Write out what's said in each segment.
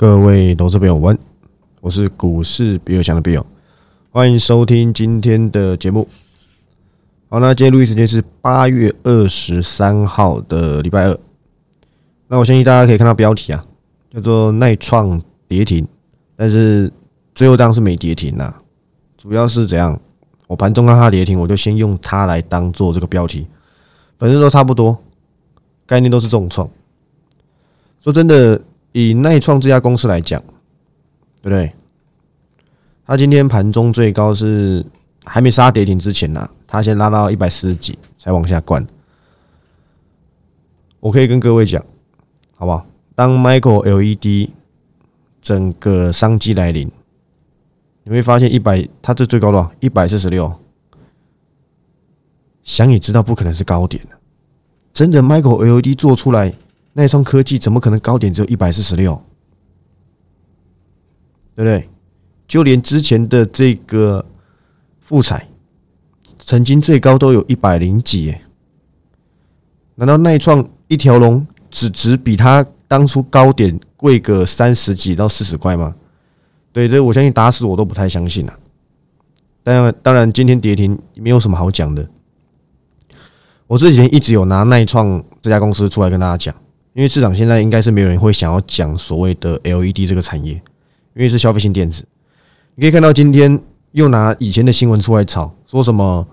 各位投资朋友，晚，我是股市比尔强的比尔，欢迎收听今天的节目。好，那今天录音时间是八月二十三号的礼拜二。那我相信大家可以看到标题啊，叫做耐创跌停，但是最后当是没跌停啦。主要是怎样？我盘中看它跌停，我就先用它来当做这个标题，反正都差不多，概念都是重创。说真的。以耐创这家公司来讲，对不对？它今天盘中最高是还没杀跌停之前呢，它先拉到一百四十几才往下灌。我可以跟各位讲，好不好？当 Michael LED 整个商机来临，你会发现一百，它这最高多少？一百四十六。想也知道不可能是高点真的 Michael LED 做出来。那创科技怎么可能高点只有一百四十六？对不对？就连之前的这个富彩，曾经最高都有一百零几，耶，难道耐创一条龙只值比它当初高点贵个三十几到四十块吗？对，这我相信打死我都不太相信啊。当然，当然，今天跌停没有什么好讲的。我这几天一直有拿耐创这家公司出来跟大家讲。因为市场现在应该是没有人会想要讲所谓的 LED 这个产业，因为是消费性电子。你可以看到今天又拿以前的新闻出来炒，说什么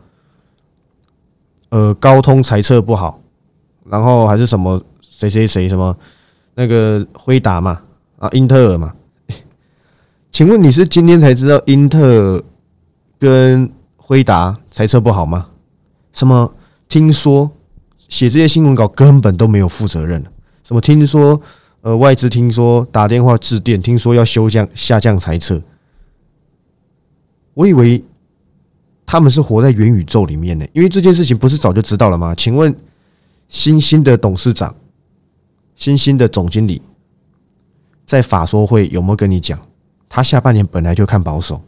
呃高通财测不好，然后还是什么谁谁谁什么那个辉达嘛啊英特尔嘛？请问你是今天才知道英特尔跟辉达财测不好吗？什么听说写这些新闻稿根本都没有负责任。什么？听说呃，外资听说打电话致电，听说要修降下降猜测。我以为他们是活在元宇宙里面呢，因为这件事情不是早就知道了吗？请问新兴的董事长、新兴的总经理在法说会有没有跟你讲，他下半年本来就看保守？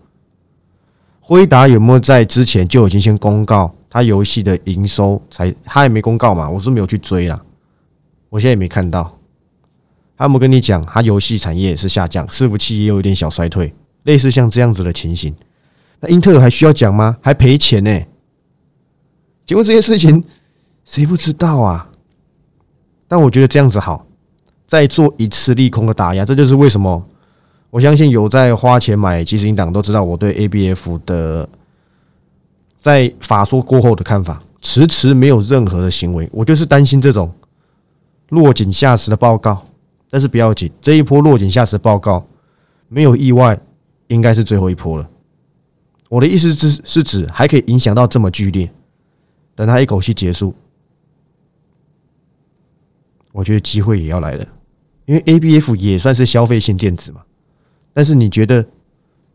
辉达有没有在之前就已经先公告他游戏的营收？才他也没公告嘛，我是没有去追啦。我现在也没看到，他有没有跟你讲，他游戏产业是下降，伺服器也有一点小衰退，类似像这样子的情形。那英特尔还需要讲吗？还赔钱呢？请问这件事情谁不知道啊？但我觉得这样子好，再做一次利空的打压，这就是为什么我相信有在花钱买基金党都知道我对 ABF 的在法说过后的看法，迟迟没有任何的行为，我就是担心这种。落井下石的报告，但是不要紧，这一波落井下石报告没有意外，应该是最后一波了。我的意思是是指还可以影响到这么剧烈，等它一口气结束，我觉得机会也要来了，因为 A B F 也算是消费性电子嘛。但是你觉得对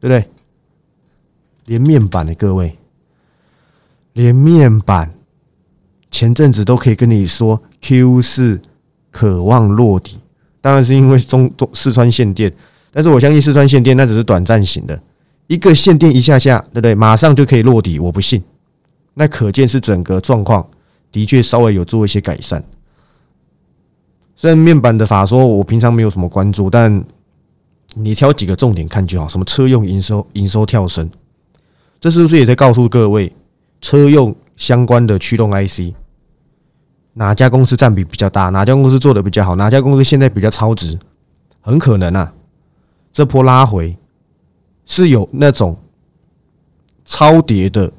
不对？连面板的各位，连面板前阵子都可以跟你说 Q 四。渴望落底，当然是因为中中四川限电，但是我相信四川限电那只是短暂型的，一个限电一下下，对不对？马上就可以落底，我不信。那可见是整个状况的确稍微有做一些改善。虽然面板的法说，我平常没有什么关注，但你挑几个重点看就好。什么车用营收营收跳升，这是不是也在告诉各位，车用相关的驱动 IC？哪家公司占比比较大？哪家公司做的比较好？哪家公司现在比较超值？很可能啊，这波拉回是有那种超跌的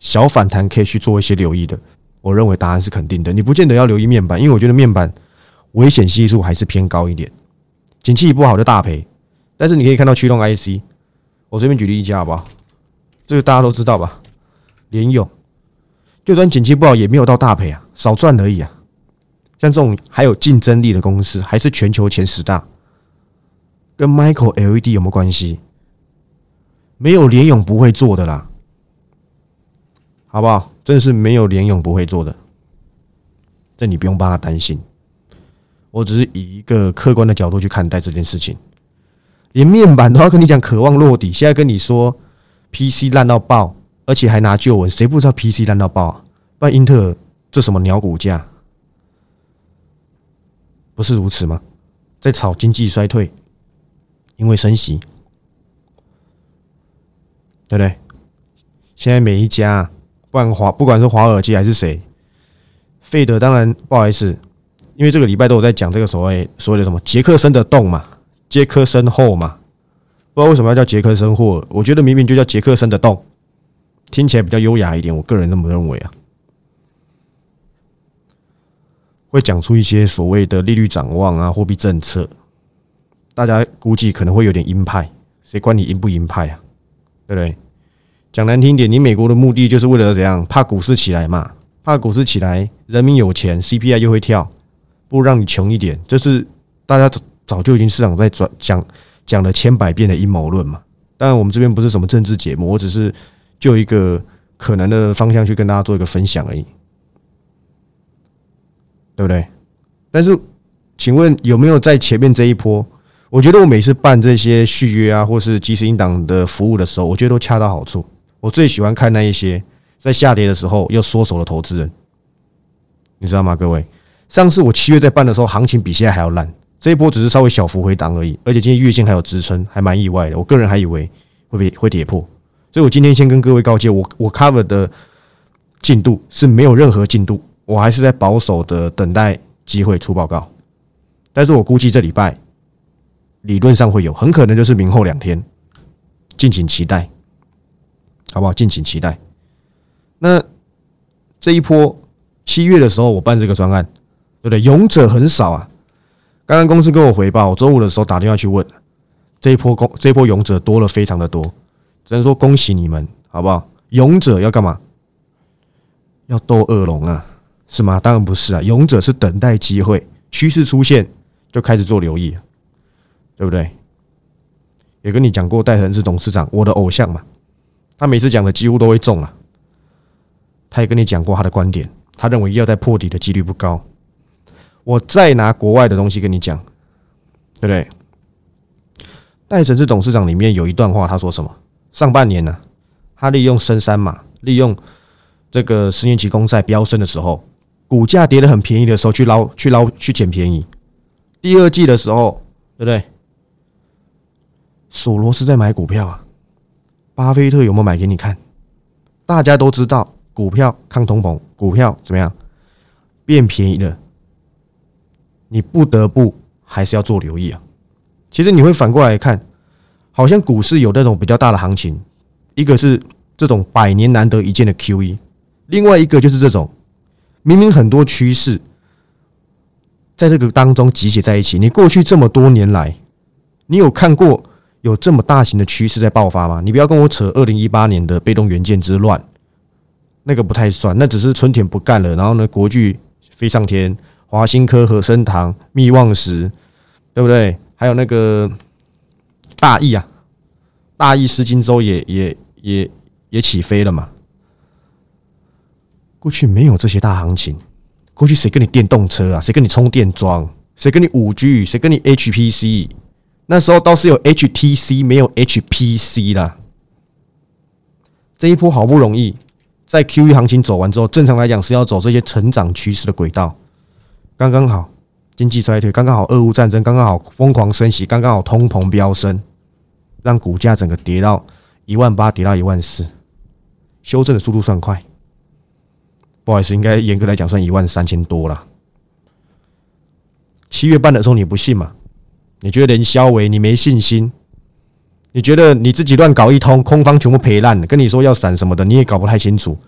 小反弹，可以去做一些留意的。我认为答案是肯定的。你不见得要留意面板，因为我觉得面板危险系数还是偏高一点。景气不好就大赔，但是你可以看到驱动 IC，我随便举例一家好不好？这个大家都知道吧？联咏。就算景气不好，也没有到大赔啊，少赚而已啊。像这种还有竞争力的公司，还是全球前十大，跟 Michael LED 有没有关系？没有联勇不会做的啦，好不好？真的是没有联勇不会做的，这你不用帮他担心。我只是以一个客观的角度去看待这件事情。连面板都要跟你讲渴望落底，现在跟你说 PC 烂到爆。而且还拿旧闻，谁不知道 PC 烂到爆啊？不然英特尔这什么鸟股价？不是如此吗？在炒经济衰退，因为升息，对不对？现在每一家，不管华不管是华尔街还是谁，费德当然不好意思，因为这个礼拜都有在讲这个所谓所谓的什么杰克森的洞嘛，杰克森后嘛，不知道为什么要叫杰克森霍，我觉得明明就叫杰克森的洞，听起来比较优雅一点，我个人这么认为啊。会讲出一些所谓的利率展望啊，货币政策，大家估计可能会有点鹰派，谁管你鹰不鹰派啊？对不对？讲难听点，你美国的目的就是为了怎样？怕股市起来嘛？怕股市起来，人民有钱，CPI 又会跳，不如让你穷一点。这是大家早就已经市场在转讲讲了千百遍的阴谋论嘛。当然，我们这边不是什么政治节目，我只是就一个可能的方向去跟大家做一个分享而已。对不对？但是，请问有没有在前面这一波？我觉得我每次办这些续约啊，或是即时应档的服务的时候，我觉得都恰到好处。我最喜欢看那一些在下跌的时候又缩手的投资人，你知道吗？各位，上次我七月在办的时候，行情比现在还要烂，这一波只是稍微小幅回档而已，而且今天月线还有支撑，还蛮意外的。我个人还以为会被会跌破，所以我今天先跟各位告诫，我我 cover 的进度是没有任何进度。我还是在保守的等待机会出报告，但是我估计这礼拜理论上会有，很可能就是明后两天，敬请期待，好不好？敬请期待。那这一波七月的时候，我办这个专案，对不对？勇者很少啊。刚刚公司跟我回报，我周五的时候打电话去问，这一波公这一波勇者多了非常的多，只能说恭喜你们，好不好？勇者要干嘛？要斗恶龙啊！是吗？当然不是啊！勇者是等待机会，趋势出现就开始做留意，对不对？也跟你讲过，戴恒是董事长，我的偶像嘛。他每次讲的几乎都会中啊。他也跟你讲过他的观点，他认为要在破底的几率不高。我再拿国外的东西跟你讲，对不对？戴成是董事长里面有一段话，他说什么？上半年呢，他利用深山嘛，利用这个十年期公债飙升的时候。股价跌得很便宜的时候，去捞、去捞、去捡便宜。第二季的时候，对不对？索罗斯在买股票啊，巴菲特有没有买给你看？大家都知道，股票抗通膨，股票怎么样变便宜了？你不得不还是要做留意啊。其实你会反过来看，好像股市有那种比较大的行情，一个是这种百年难得一见的 QE，另外一个就是这种。明明很多趋势在这个当中集结在一起，你过去这么多年来，你有看过有这么大型的趋势在爆发吗？你不要跟我扯二零一八年的被动元件之乱，那个不太算，那只是春田不干了，然后呢，国巨飞上天，华新科、和生堂、密望石，对不对？还有那个大意啊，大益丝金州也也也也起飞了嘛。过去没有这些大行情，过去谁跟你电动车啊？谁跟你充电桩？谁跟你五 G？谁跟你 HPC？那时候倒是有 HTC，没有 HPC 啦。这一波好不容易在 QE 行情走完之后，正常来讲是要走这些成长趋势的轨道，刚刚好经济衰退，刚刚好俄乌战争，刚刚好疯狂升息，刚刚好通膨飙升，让股价整个跌到一万八，跌到一万四，修正的速度算快。不好意思，应该严格来讲算一万三千多了。七月半的时候你不信嘛？你觉得连肖伟你没信心？你觉得你自己乱搞一通，空方全部赔烂了。跟你说要闪什么的，你也搞不太清楚，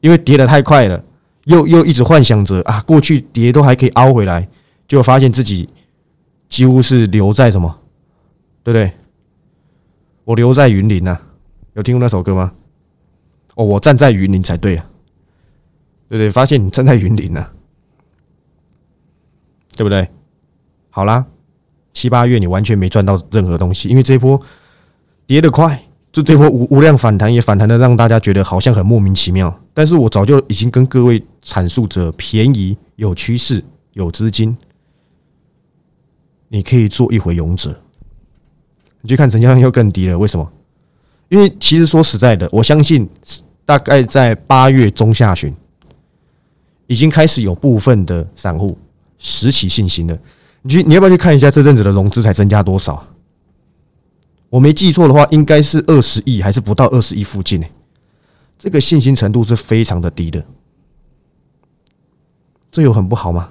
因为跌的太快了，又又一直幻想着啊，过去跌都还可以凹回来，就发现自己几乎是留在什么，对不对？我留在云林呐，有听过那首歌吗？哦，我站在云林才对啊。对不对？发现你站在云顶了，对不对？好啦，七八月你完全没赚到任何东西，因为这波跌得快，就这波无无量反弹也反弹的让大家觉得好像很莫名其妙。但是我早就已经跟各位阐述着，便宜有趋势有资金，你可以做一回勇者。你去看成交量又更低了，为什么？因为其实说实在的，我相信大概在八月中下旬。已经开始有部分的散户拾起信心了。你去，你要不要去看一下这阵子的融资才增加多少？我没记错的话，应该是二十亿还是不到二十亿附近呢？这个信心程度是非常的低的，这有很不好吗？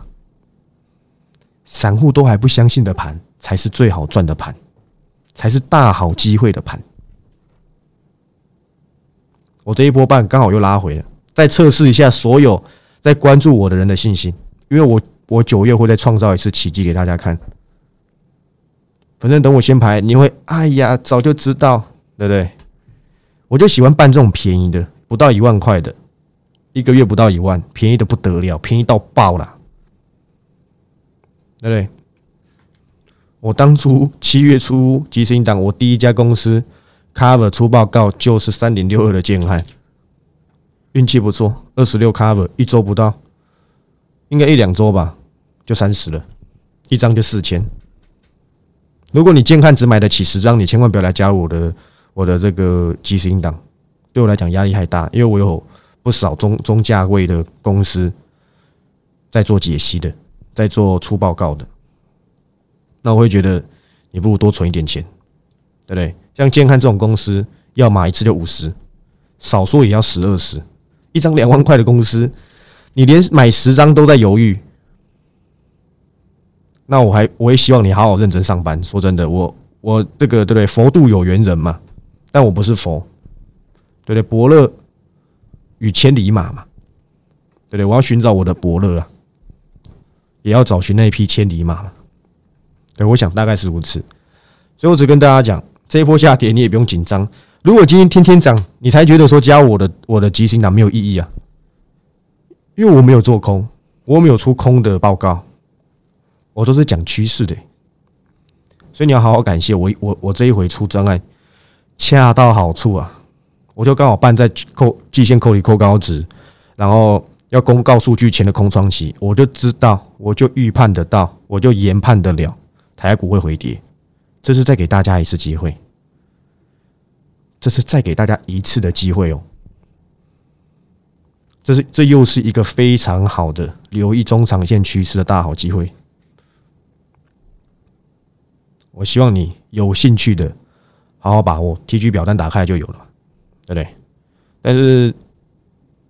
散户都还不相信的盘，才是最好赚的盘，才是大好机会的盘。我这一波半刚好又拉回了，再测试一下所有在关注我的人的信心，因为我我九月会再创造一次奇迹给大家看。反正等我先排，你会哎呀，早就知道，对不对？我就喜欢办这种便宜的，不到一万块的，一个月不到一万，便宜的不得了，便宜到爆了，对不对？我当初七月初即时档，我第一家公司 cover 出报告就是三点六二的建汉，运气不错，二十六 cover 一周不到，应该一两周吧，就三十了，一张就四千。如果你健康只买得起十张，你千万不要来加入我的我的这个基金档，对我来讲压力太大，因为我有不少中中价位的公司在做解析的，在做出报告的，那我会觉得你不如多存一点钱，对不对？像健康这种公司，要买一次就五十，少说也要十二十，一张两万块的公司，你连买十张都在犹豫。那我还我也希望你好好认真上班。说真的，我我这个对不对？佛度有缘人嘛，但我不是佛，对不对？伯乐与千里马嘛，对不对？我要寻找我的伯乐啊，也要找寻那一匹千里马嘛。对，我想大概是如此。所以我只跟大家讲，这一波下跌你也不用紧张。如果今天天天涨，你才觉得说加我的我的基金档没有意义啊，因为我没有做空，我没有出空的报告。我都是讲趋势的，所以你要好好感谢我。我我这一回出专案，恰到好处啊！我就刚好办在扣季线扣里扣高值，然后要公告数据前的空窗期，我就知道，我就预判得到，我就研判得了，台股会回跌。这是再给大家一次机会，这是再给大家一次的机会哦。这是这又是一个非常好的留意中长线趋势的大好机会。我希望你有兴趣的，好好把握。T G 表单打开就有了，对不对？但是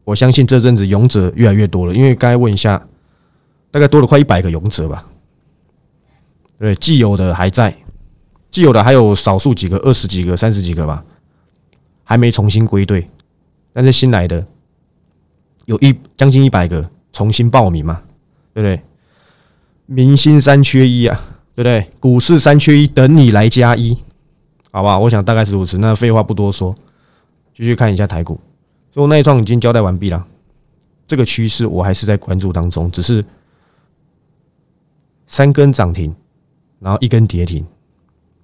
我相信这阵子勇者越来越多了，因为刚才问一下，大概多了快一百个勇者吧。对，既有的还在，既有的还有少数几个，二十几个、三十几个吧，还没重新归队。但是新来的有一将近一百个重新报名嘛，对不对？明星三缺一啊！对不对？股市三缺一，等你来加一，好不好？我想大概是如此。那废话不多说，继续看一下台股。所以那一创已经交代完毕了，这个趋势我还是在关注当中。只是三根涨停，然后一根跌停，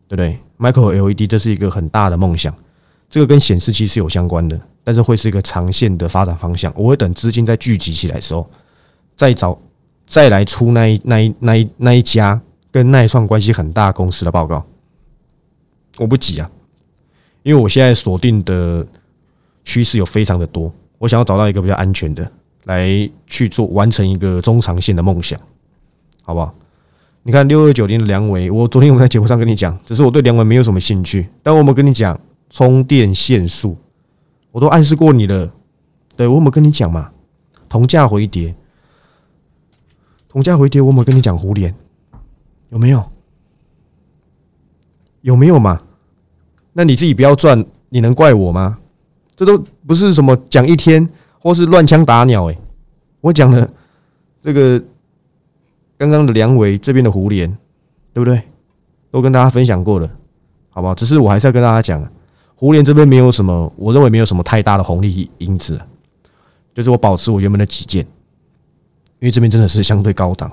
对不对？Micro LED 这是一个很大的梦想，这个跟显示器是有相关的，但是会是一个长线的发展方向。我会等资金再聚集起来的时候，再找再来出那一那一那一那一家。跟耐创关系很大公司的报告，我不急啊，因为我现在锁定的趋势有非常的多，我想要找到一个比较安全的来去做完成一个中长线的梦想，好不好？你看六二九零的梁伟，我昨天我在节目上跟你讲，只是我对梁伟没有什么兴趣，但我们跟你讲充电线数，我都暗示过你了，对我们跟你讲嘛，同价回跌，同价回跌，我们跟你讲互联。有没有？有没有嘛？那你自己不要赚，你能怪我吗？这都不是什么讲一天或是乱枪打鸟哎，我讲了这个刚刚的梁伟这边的胡连，对不对？都跟大家分享过了，好不好？只是我还是要跟大家讲，胡连这边没有什么，我认为没有什么太大的红利因子，就是我保持我原本的己见，因为这边真的是相对高档，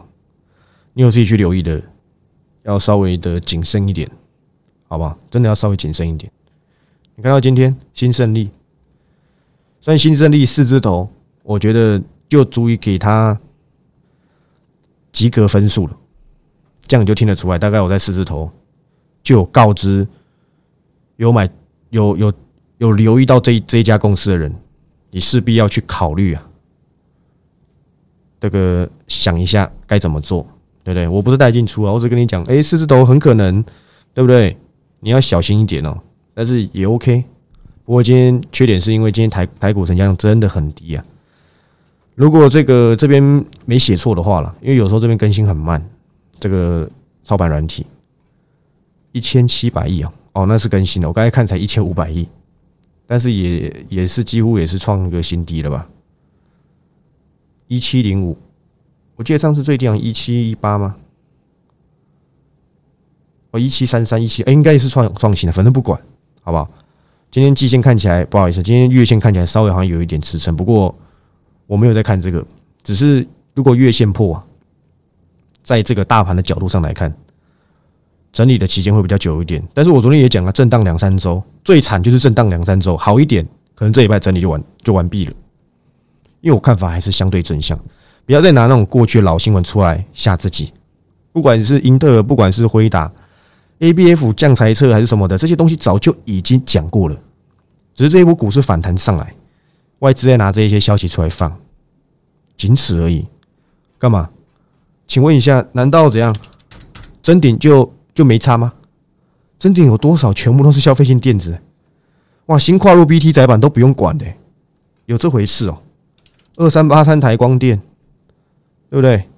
你有自己去留意的。要稍微的谨慎一点，好不好？真的要稍微谨慎一点。你看到今天新胜利，算新胜利四字头，我觉得就足以给他及格分数了。这样你就听得出来，大概我在四字头就有告知有买有有有留意到这这一家公司的人，你势必要去考虑啊，这个想一下该怎么做。对不对？我不是带进出啊，我只跟你讲，哎，四字头很可能，对不对？你要小心一点哦。但是也 OK。不过今天缺点是因为今天台台股成交量真的很低啊。如果这个这边没写错的话了，因为有时候这边更新很慢，这个操盘软体一千七百亿啊，哦，那是更新的。我刚才看才一千五百亿，但是也也是几乎也是创一个新低了吧？一七零五，我记得上次最低好像一七一八吗？哦，一七三三一七，哎，应该也是创创新的，反正不管，好不好？今天季线看起来不好意思，今天月线看起来稍微好像有一点支撑，不过。我没有在看这个，只是如果月线破，在这个大盘的角度上来看，整理的期间会比较久一点。但是我昨天也讲了，震荡两三周，最惨就是震荡两三周，好一点可能这一拜整理就完就完毕了。因为我看法还是相对正向，不要再拿那种过去的老新闻出来吓自己。不管是英特尔，不管是辉达、A B F 降财测还是什么的，这些东西早就已经讲过了，只是这一波股市反弹上来。外资在拿这一些消息出来放，仅此而已。干嘛？请问一下，难道怎样？真顶就就没差吗？真顶有多少？全部都是消费性电子。哇，新跨入 BT 窄板都不用管的，有这回事哦。二三八三台光电，对不对？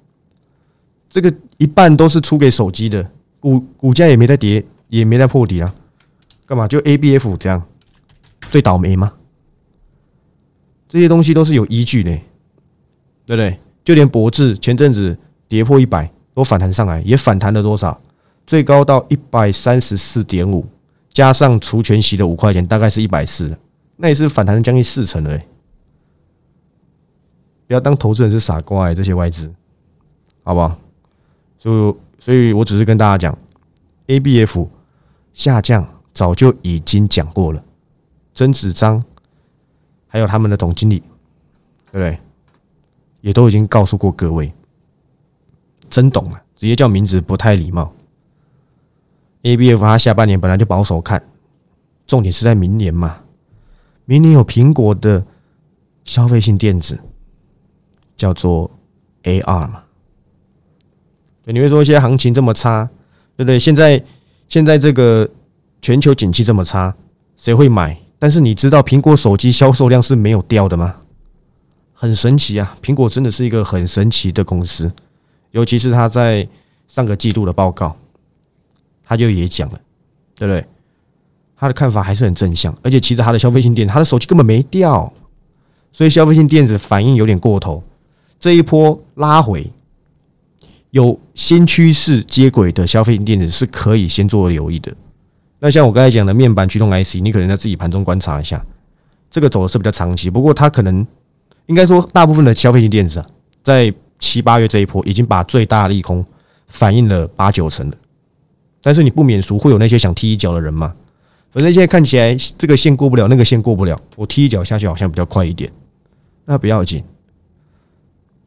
这个一半都是出给手机的，股股价也没在跌，也没在破底啊。干嘛？就 ABF 这样最倒霉吗？这些东西都是有依据的，对不对？就连博智前阵子跌破一百，都反弹上来，也反弹了多少？最高到一百三十四点五，加上除权息的五块钱，大概是一百四，那也是反弹将近四成了。不要当投资人是傻瓜，这些外资，好不好？所以，所以我只是跟大家讲，A B F 下降早就已经讲过了，曾子章。还有他们的总经理，对不对？也都已经告诉过各位，真懂了，直接叫名字不太礼貌。A B F 它下半年本来就保守看，重点是在明年嘛。明年有苹果的消费性电子，叫做 A R 嘛。对你会说现在行情这么差，对不对？现在现在这个全球景气这么差，谁会买？但是你知道苹果手机销售量是没有掉的吗？很神奇啊！苹果真的是一个很神奇的公司，尤其是他在上个季度的报告，他就也讲了，对不对？他的看法还是很正向，而且其实他的消费性电子，他的手机根本没掉，所以消费性电子反应有点过头。这一波拉回，有新趋势接轨的消费性电子是可以先做留意的。那像我刚才讲的面板驱动 IC，你可能要自己盘中观察一下，这个走的是比较长期。不过它可能应该说，大部分的消费型电子啊，在七八月这一波已经把最大利空反映了八九成了。但是你不免俗，会有那些想踢一脚的人嘛？反正现在看起来这个线过不了，那个线过不了，我踢一脚下去好像比较快一点，那不要紧，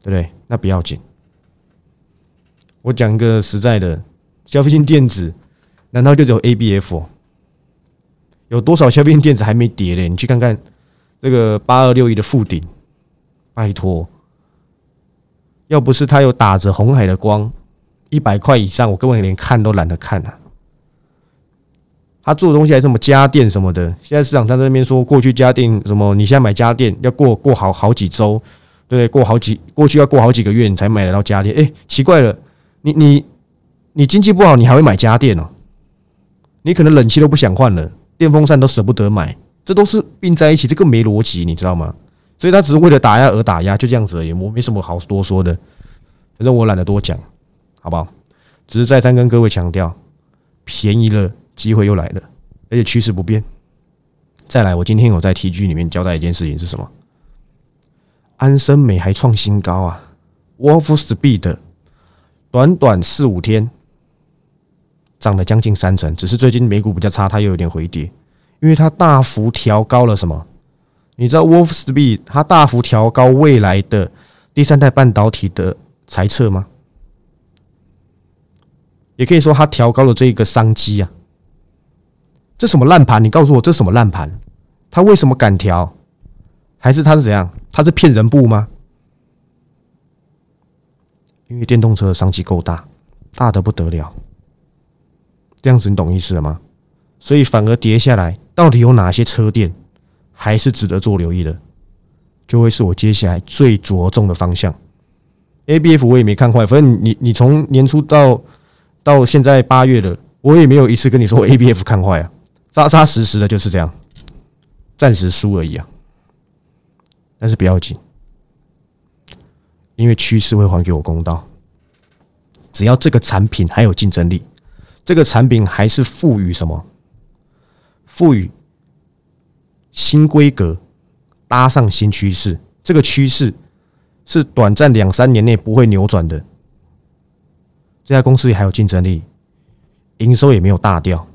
对不对？那不要紧。我讲一个实在的，消费性电子。难道就只有 A B F？有多少消费性电子还没跌嘞？你去看看这个八二六一的附顶，拜托，要不是他有打着红海的光，一百块以上，我根本连看都懒得看啊！他做的东西还什么家电什么的，现在市场上在那边说，过去家电什么，你现在买家电要过过好好几周，对不对？过好几过去要过好几个月你才买得到家电。哎，奇怪了，你你你经济不好，你还会买家电哦？你可能冷气都不想换了，电风扇都舍不得买，这都是并在一起，这个没逻辑，你知道吗？所以他只是为了打压而打压，就这样子而已，我没什么好多说的，反正我懒得多讲，好不好？只是再三跟各位强调，便宜了，机会又来了，而且趋势不变。再来，我今天有在 T G 里面交代一件事情是什么？安森美还创新高啊，Wolf Speed，短短四五天。涨了将近三成，只是最近美股比较差，它又有点回跌，因为它大幅调高了什么？你知道 Wolf Speed 它大幅调高未来的第三代半导体的猜测吗？也可以说它调高了这个商机啊。这什么烂盘？你告诉我这什么烂盘？它为什么敢调？还是它是怎样？它是骗人不吗？因为电动车的商机够大，大的不得了。这样子你懂意思了吗？所以反而跌下来，到底有哪些车店还是值得做留意的，就会是我接下来最着重的方向。A B F 我也没看坏，反正你你从年初到到现在八月了，我也没有一次跟你说 A B F 看坏啊，扎扎实实的就是这样，暂时输而已啊。但是不要紧，因为趋势会还给我公道。只要这个产品还有竞争力，这个产品还是赋予什么？赋予新规格，搭上新趋势，这个趋势是短暂两三年内不会扭转的。这家公司也还有竞争力，营收也没有大掉，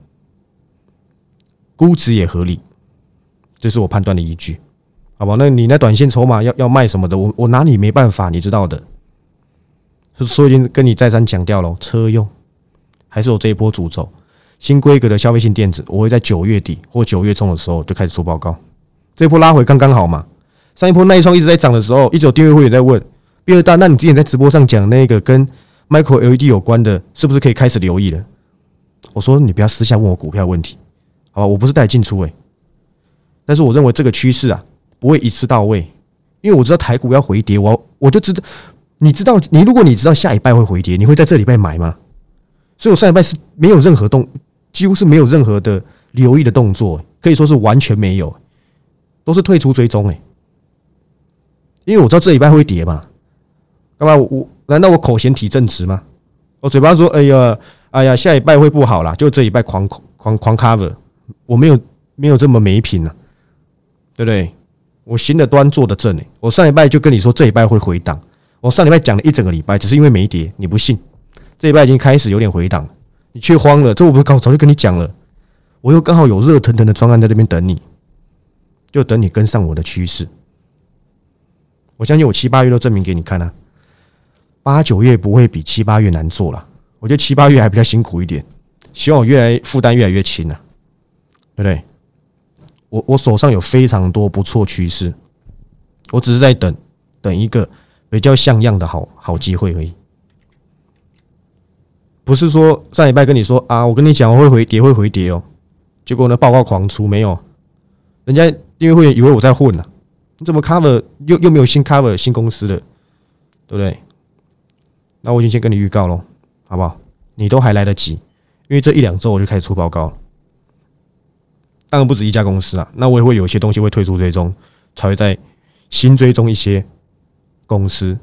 估值也合理，这是我判断的依据，好吧？那你那短线筹码要要卖什么的，我我拿你没办法，你知道的。所以已经跟你再三强调了，车用还是有这一波主轴。新规格的消费性电子，我会在九月底或九月中的时候就开始出报告。这一波拉回刚刚好嘛？上一波那一双一直在涨的时候，一直有订阅会员在问：第二大，那你之前在直播上讲那个跟 Micro LED 有关的，是不是可以开始留意了？我说你不要私下问我股票问题，好吧？我不是带进出诶，但是我认为这个趋势啊不会一次到位，因为我知道台股要回跌，我我就知道，你知道你如果你知道下一拜会回跌，你会在这礼拜买吗？所以我上礼拜是没有任何动。几乎是没有任何的留意的动作，可以说是完全没有，都是退出追踪哎。因为我知道这礼拜会跌嘛，干嘛我难道我口嫌体正直吗？我嘴巴说哎呀哎呀下礼拜会不好啦，就这礼拜狂狂狂 cover，我没有没有这么没品啊，对不对？我行的端坐的正哎。我上礼拜就跟你说这礼拜会回档，我上礼拜讲了一整个礼拜，只是因为没跌，你不信？这一拜已经开始有点回档。你却慌了，这我不是刚早就跟你讲了，我又刚好有热腾腾的专案在这边等你，就等你跟上我的趋势。我相信我七八月都证明给你看啊，八九月不会比七八月难做了，我觉得七八月还比较辛苦一点，希望我越来负担越来越轻啊，对不对？我我手上有非常多不错趋势，我只是在等等一个比较像样的好好机会而已。不是说上礼拜跟你说啊，我跟你讲会回跌会回跌哦，结果呢报告狂出没有？人家订阅会员以为我在混呢，你怎么 cover 又又没有新 cover 新公司的，对不对？那我已经先跟你预告喽，好不好？你都还来得及，因为这一两周我就开始出报告。当然不止一家公司啊，那我也会有一些东西会退出追踪，才会在新追踪一些公司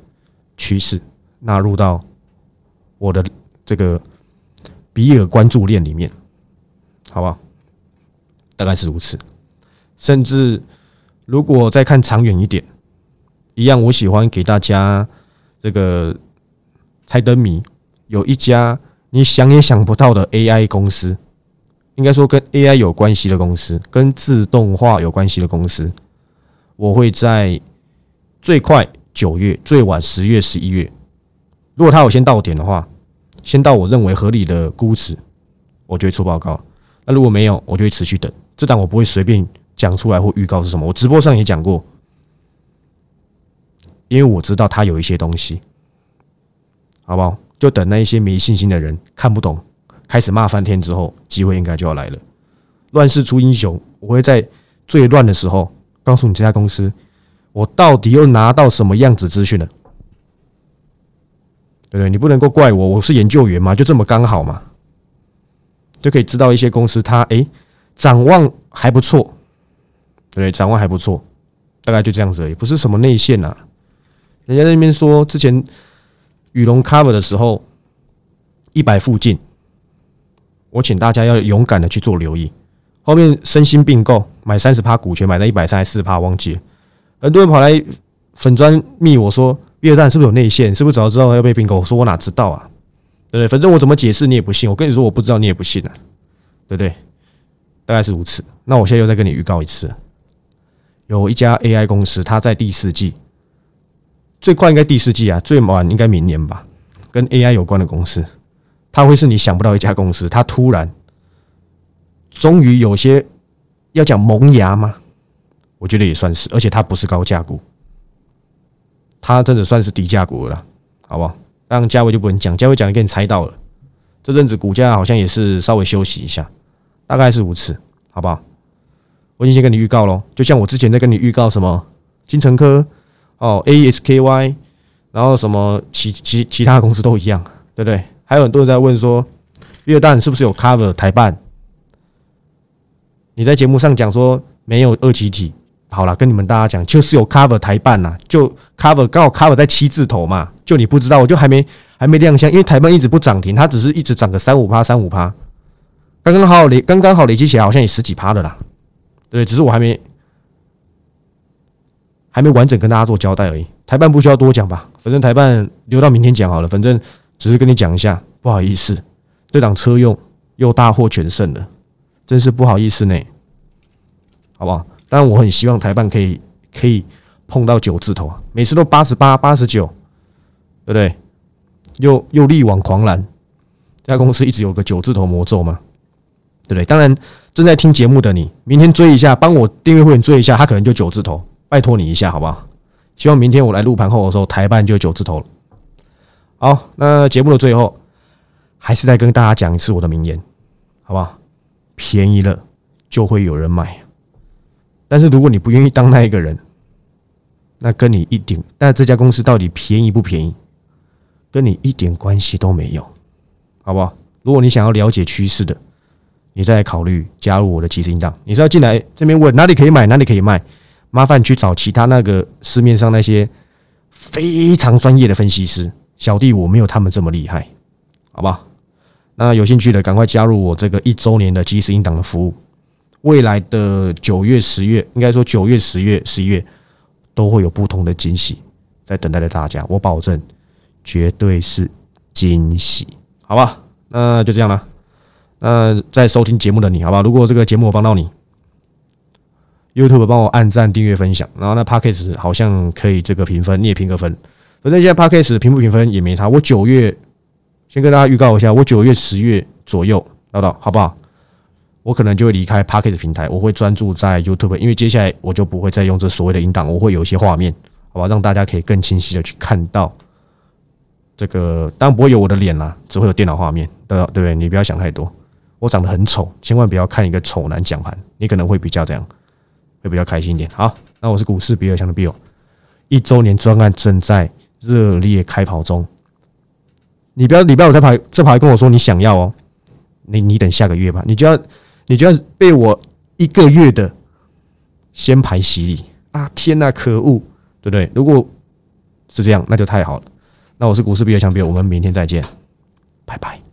趋势纳入到我的。这个比尔关注链里面，好不好？大概是如此。甚至如果再看长远一点，一样，我喜欢给大家这个猜灯谜。有一家你想也想不到的 AI 公司，应该说跟 AI 有关系的公司，跟自动化有关系的公司，我会在最快九月，最晚十月、十一月，如果它有先到点的话。先到我认为合理的估值，我就会出报告。那如果没有，我就会持续等。这档我不会随便讲出来或预告是什么。我直播上也讲过，因为我知道他有一些东西，好不好？就等那一些没信心的人看不懂，开始骂翻天之后，机会应该就要来了。乱世出英雄，我会在最乱的时候告诉你这家公司，我到底又拿到什么样子资讯了。对对？你不能够怪我，我是研究员嘛，就这么刚好嘛，就可以知道一些公司它诶展望还不错，对，展望还不错，大概就这样子而已，不是什么内线呐。人家那边说之前羽绒 cover 的时候一百附近，我请大家要勇敢的去做留意。后面身心并购买三十趴股权，买到一百三十四趴，忘记了很多人跑来粉砖密我说。第二弹是不是有内线？是不是早知道要被并购？我说我哪知道啊？对不对？反正我怎么解释你也不信。我跟你说我不知道，你也不信啊？对不对？大概是如此。那我现在又再跟你预告一次，有一家 AI 公司，它在第四季，最快应该第四季啊，最晚应该明年吧。跟 AI 有关的公司，它会是你想不到一家公司。它突然终于有些要讲萌芽吗？我觉得也算是，而且它不是高价股。它真的算是低价股了，好不好？当然价位就不能讲，价位讲给你猜到了。这阵子股价好像也是稍微休息一下，大概是如此，好不好？我已经先跟你预告喽，就像我之前在跟你预告什么金城科哦，ASKY，然后什么其其其他公司都一样，对不对？还有很多人在问说，月旦是不是有 cover 台办？你在节目上讲说没有二级体，好了，跟你们大家讲，就是有 cover 台办呐，就 cover 刚好 cover 在七字头嘛，就你不知道，我就还没还没亮相，因为台办一直不涨停，它只是一直涨个三五趴三五趴，刚刚好累刚刚好累积起来好像也十几趴的啦。对，只是我还没还没完整跟大家做交代而已。台办不需要多讲吧，反正台办留到明天讲好了。反正只是跟你讲一下，不好意思，这档车用又大获全胜了，真是不好意思呢，好不好？当然我很希望台办可以可以碰到九字头啊，每次都八十八、八十九，对不对？又又力挽狂澜，这家公司一直有个九字头魔咒嘛，对不对？当然。正在听节目的你，明天追一下，帮我订阅会员追一下，他可能就九字头，拜托你一下，好不好？希望明天我来录盘后的时候，台办就九字头了。好，那节目的最后，还是再跟大家讲一次我的名言，好不好？便宜了就会有人买，但是如果你不愿意当那一个人，那跟你一点，但这家公司到底便宜不便宜，跟你一点关系都没有，好不好？如果你想要了解趋势的。你再考虑加入我的即时音档，你是要进来这边问哪里可以买，哪里可以卖？麻烦去找其他那个市面上那些非常专业的分析师，小弟我没有他们这么厉害，好吧？那有兴趣的赶快加入我这个一周年的即时音档的服务，未来的九月、十月，应该说九月、十月、十一月都会有不同的惊喜在等待着大家，我保证绝对是惊喜，好吧？那就这样了。那，在收听节目的你，好吧？如果这个节目我帮到你，YouTube 帮我按赞、订阅、分享，然后那 Podcast 好像可以这个评分，你也评个分。反正现在 Podcast 评不评分也没差。我九月先跟大家预告一下，我九月、十月左右到到，好不好？我可能就会离开 Pocket 平台，我会专注在 YouTube，因为接下来我就不会再用这所谓的音档，我会有一些画面，好吧，让大家可以更清晰的去看到这个。当然不会有我的脸啦，只会有电脑画面，对对不对？你不要想太多。我长得很丑，千万不要看一个丑男讲盘，你可能会比较这样，会比较开心一点。好，那我是股市比尔强的 Bill，一周年专案正在热烈开跑中。你不要礼拜五在排，这排跟我说你想要哦，你你等下个月吧，你就要你就要被我一个月的先排洗礼啊！天呐，可恶，对不对？如果是这样，那就太好了。那我是股市比尔强 Bill，我们明天再见，拜拜。